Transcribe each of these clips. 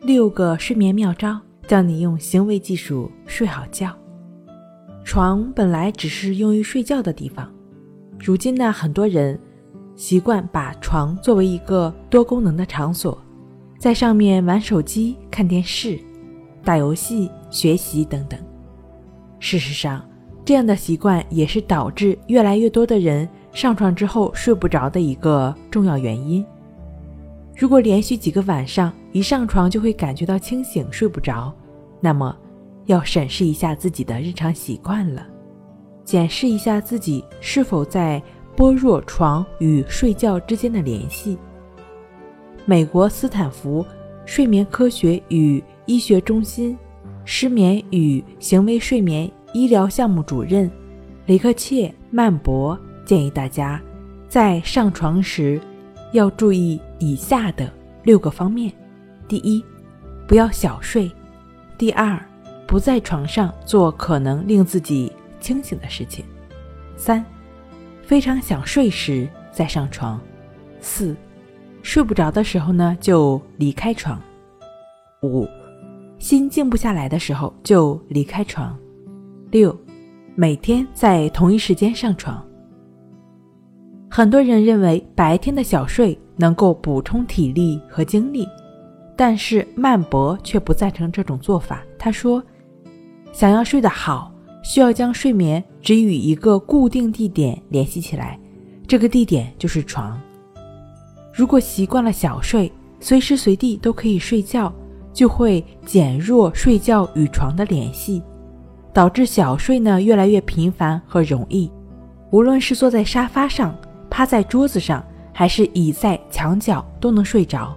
六个睡眠妙招，教你用行为技术睡好觉。床本来只是用于睡觉的地方，如今呢，很多人习惯把床作为一个多功能的场所，在上面玩手机、看电视、打游戏、学习等等。事实上，这样的习惯也是导致越来越多的人上床之后睡不着的一个重要原因。如果连续几个晚上一上床就会感觉到清醒、睡不着，那么要审视一下自己的日常习惯了，检视一下自己是否在剥弱床与睡觉之间的联系。美国斯坦福睡眠科学与医学中心失眠与行为睡眠医疗项目主任雷克切曼博建议大家在上床时。要注意以下的六个方面：第一，不要小睡；第二，不在床上做可能令自己清醒的事情；三，非常想睡时再上床；四，睡不着的时候呢就离开床；五，心静不下来的时候就离开床；六，每天在同一时间上床。很多人认为白天的小睡能够补充体力和精力，但是曼博却不赞成这种做法。他说：“想要睡得好，需要将睡眠只与一个固定地点联系起来，这个地点就是床。如果习惯了小睡，随时随地都可以睡觉，就会减弱睡觉与床的联系，导致小睡呢越来越频繁和容易。无论是坐在沙发上。”趴在桌子上，还是倚在墙角都能睡着。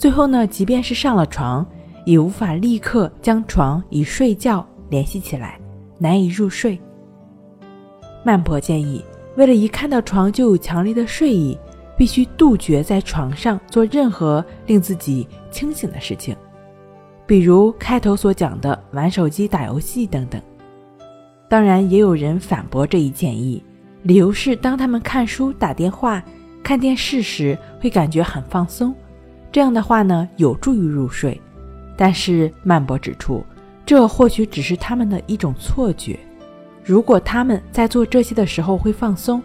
最后呢，即便是上了床，也无法立刻将床与睡觉联系起来，难以入睡。曼婆建议，为了一看到床就有强烈的睡意，必须杜绝在床上做任何令自己清醒的事情，比如开头所讲的玩手机、打游戏等等。当然，也有人反驳这一建议。理由是，当他们看书、打电话、看电视时，会感觉很放松，这样的话呢，有助于入睡。但是曼博指出，这或许只是他们的一种错觉。如果他们在做这些的时候会放松，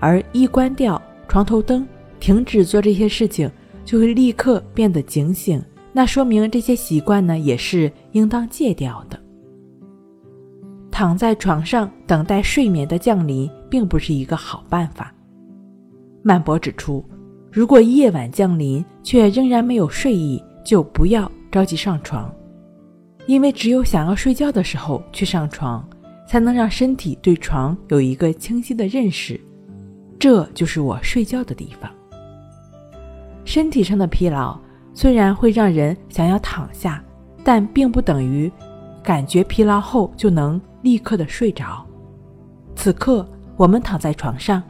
而一关掉床头灯，停止做这些事情，就会立刻变得警醒，那说明这些习惯呢，也是应当戒掉的。躺在床上等待睡眠的降临，并不是一个好办法。曼博指出，如果夜晚降临却仍然没有睡意，就不要着急上床，因为只有想要睡觉的时候去上床，才能让身体对床有一个清晰的认识。这就是我睡觉的地方。身体上的疲劳虽然会让人想要躺下，但并不等于感觉疲劳后就能。立刻的睡着。此刻我们躺在床上，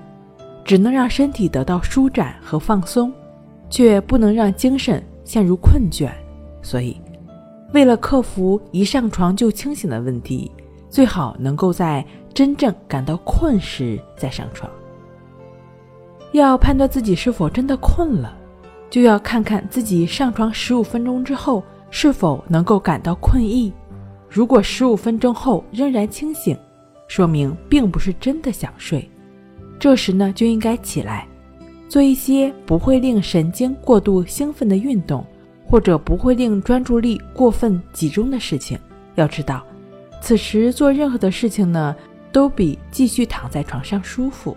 只能让身体得到舒展和放松，却不能让精神陷入困倦。所以，为了克服一上床就清醒的问题，最好能够在真正感到困时再上床。要判断自己是否真的困了，就要看看自己上床十五分钟之后是否能够感到困意。如果十五分钟后仍然清醒，说明并不是真的想睡。这时呢，就应该起来，做一些不会令神经过度兴奋的运动，或者不会令专注力过分集中的事情。要知道，此时做任何的事情呢，都比继续躺在床上舒服。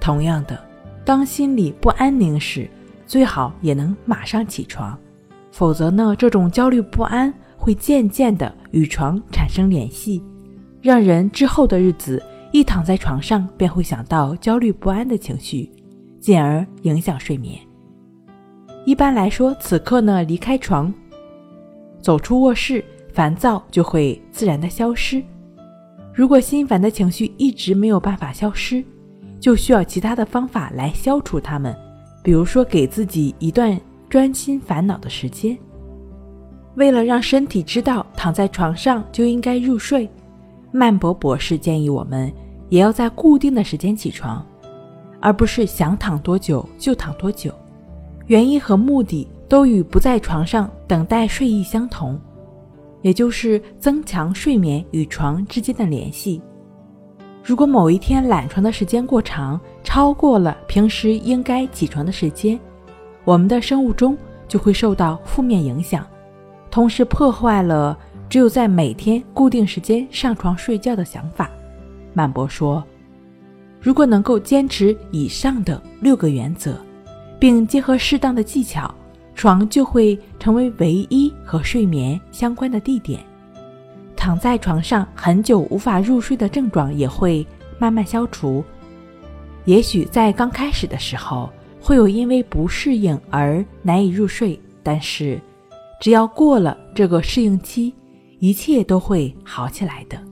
同样的，当心里不安宁时，最好也能马上起床，否则呢，这种焦虑不安。会渐渐地与床产生联系，让人之后的日子一躺在床上便会想到焦虑不安的情绪，进而影响睡眠。一般来说，此刻呢离开床，走出卧室，烦躁就会自然的消失。如果心烦的情绪一直没有办法消失，就需要其他的方法来消除它们，比如说给自己一段专心烦恼的时间。为了让身体知道躺在床上就应该入睡，曼博博士建议我们也要在固定的时间起床，而不是想躺多久就躺多久。原因和目的都与不在床上等待睡意相同，也就是增强睡眠与床之间的联系。如果某一天懒床的时间过长，超过了平时应该起床的时间，我们的生物钟就会受到负面影响，同时破坏了只有在每天固定时间上床睡觉的想法。曼博说：“如果能够坚持以上的六个原则。”并结合适当的技巧，床就会成为唯一和睡眠相关的地点。躺在床上很久无法入睡的症状也会慢慢消除。也许在刚开始的时候会有因为不适应而难以入睡，但是只要过了这个适应期，一切都会好起来的。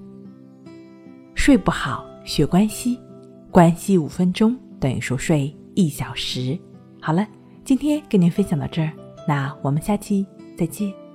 睡不好学关系，关系五分钟等于熟睡一小时。好了，今天跟您分享到这儿，那我们下期再见。